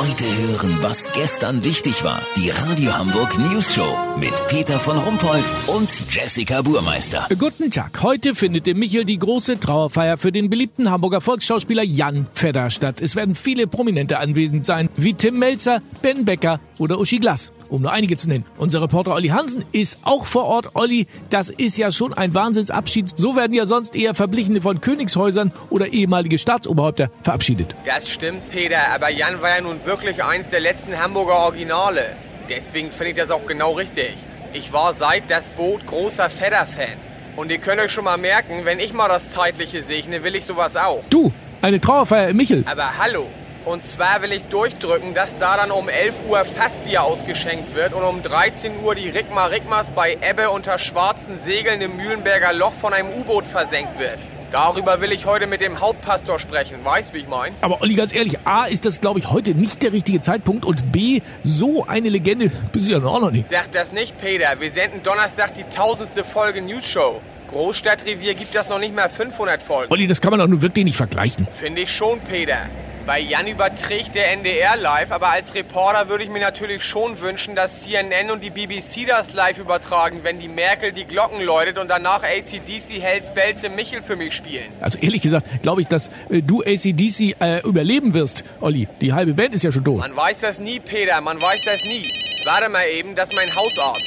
Heute hören, was gestern wichtig war. Die Radio Hamburg News Show mit Peter von Rumpold und Jessica Burmeister. Guten Tag. Heute findet im Michel die große Trauerfeier für den beliebten Hamburger Volksschauspieler Jan Fedder statt. Es werden viele Prominente anwesend sein, wie Tim Melzer, Ben Becker oder Uschi Glas um nur einige zu nennen. Unser Reporter Olli Hansen ist auch vor Ort. Olli, das ist ja schon ein Wahnsinnsabschied. So werden ja sonst eher Verblichene von Königshäusern oder ehemalige Staatsoberhäupter verabschiedet. Das stimmt, Peter, aber Jan war ja nun wirklich eins der letzten Hamburger Originale. Deswegen finde ich das auch genau richtig. Ich war seit das Boot großer Fedder-Fan. Und ihr könnt euch schon mal merken, wenn ich mal das Zeitliche segne, will ich sowas auch. Du, eine Trauerfeier im Michel. Aber hallo, und zwar will ich durchdrücken, dass da dann um 11 Uhr Fassbier ausgeschenkt wird und um 13 Uhr die Rigmar Rigmars bei Ebbe unter schwarzen Segeln im Mühlenberger Loch von einem U-Boot versenkt wird. Darüber will ich heute mit dem Hauptpastor sprechen. Weißt, wie ich meine? Aber Olli, ganz ehrlich, A, ist das, glaube ich, heute nicht der richtige Zeitpunkt und B, so eine Legende bist du ja auch noch nicht. Sag das nicht, Peter. Wir senden Donnerstag die tausendste Folge News Show. Großstadtrevier gibt das noch nicht mal 500 Folgen. Olli, das kann man doch nun wirklich nicht vergleichen. Finde ich schon, Peter. Bei Jan überträgt der NDR live, aber als Reporter würde ich mir natürlich schon wünschen, dass CNN und die BBC das live übertragen, wenn die Merkel die Glocken läutet und danach ACDC Hells Bells im Michel für mich spielen. Also ehrlich gesagt, glaube ich, dass äh, du ACDC äh, überleben wirst, Olli. Die halbe Band ist ja schon tot. Man weiß das nie, Peter, man weiß das nie. Warte mal eben, das ist mein Hausarzt.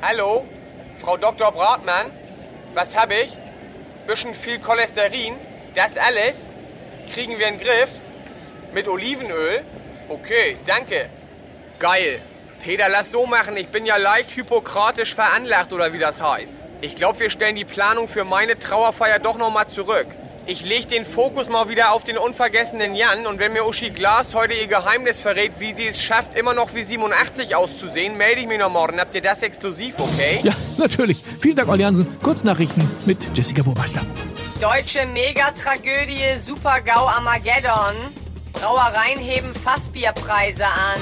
Hallo, Frau Dr. Bratmann, was habe ich? Bisschen viel Cholesterin, das alles? Kriegen wir in den Griff? Mit Olivenöl? Okay, danke. Geil. Peter, lass so machen. Ich bin ja leicht hypokratisch veranlagt, oder wie das heißt. Ich glaube, wir stellen die Planung für meine Trauerfeier doch nochmal zurück. Ich lege den Fokus mal wieder auf den unvergessenen Jan und wenn mir Uschi Glas heute ihr Geheimnis verrät, wie sie es schafft, immer noch wie 87 auszusehen, melde ich mich noch morgen. Habt ihr das exklusiv, okay? Ja, natürlich. Vielen Dank, Olli Hansen. Kurznachrichten mit Jessica Burmeister. Deutsche Megatragödie Super-GAU Armageddon. Brauereien heben Fassbierpreise an.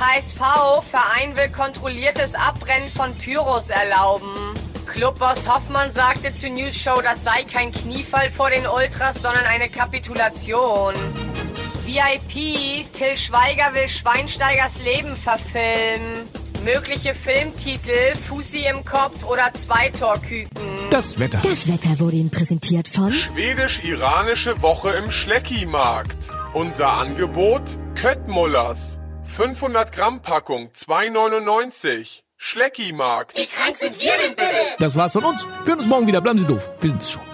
HSV, Verein will kontrolliertes Abbrennen von Pyros erlauben. Clubboss Hoffmann sagte zur News Show, das sei kein Kniefall vor den Ultras, sondern eine Kapitulation. VIPs, Till Schweiger will Schweinsteigers Leben verfilmen. Mögliche Filmtitel, Fussi im Kopf oder Zweitorküken. Das Wetter. Das Wetter wurde Ihnen präsentiert von Schwedisch-iranische Woche im Schlecki-Markt. Unser Angebot? Köttmullers. 500 Gramm Packung, 2,99. Schlecki-Markt. Wie krank sind wir denn bitte? Das war's von uns. Wir hören uns morgen wieder. Bleiben Sie doof. Wir sind's schon.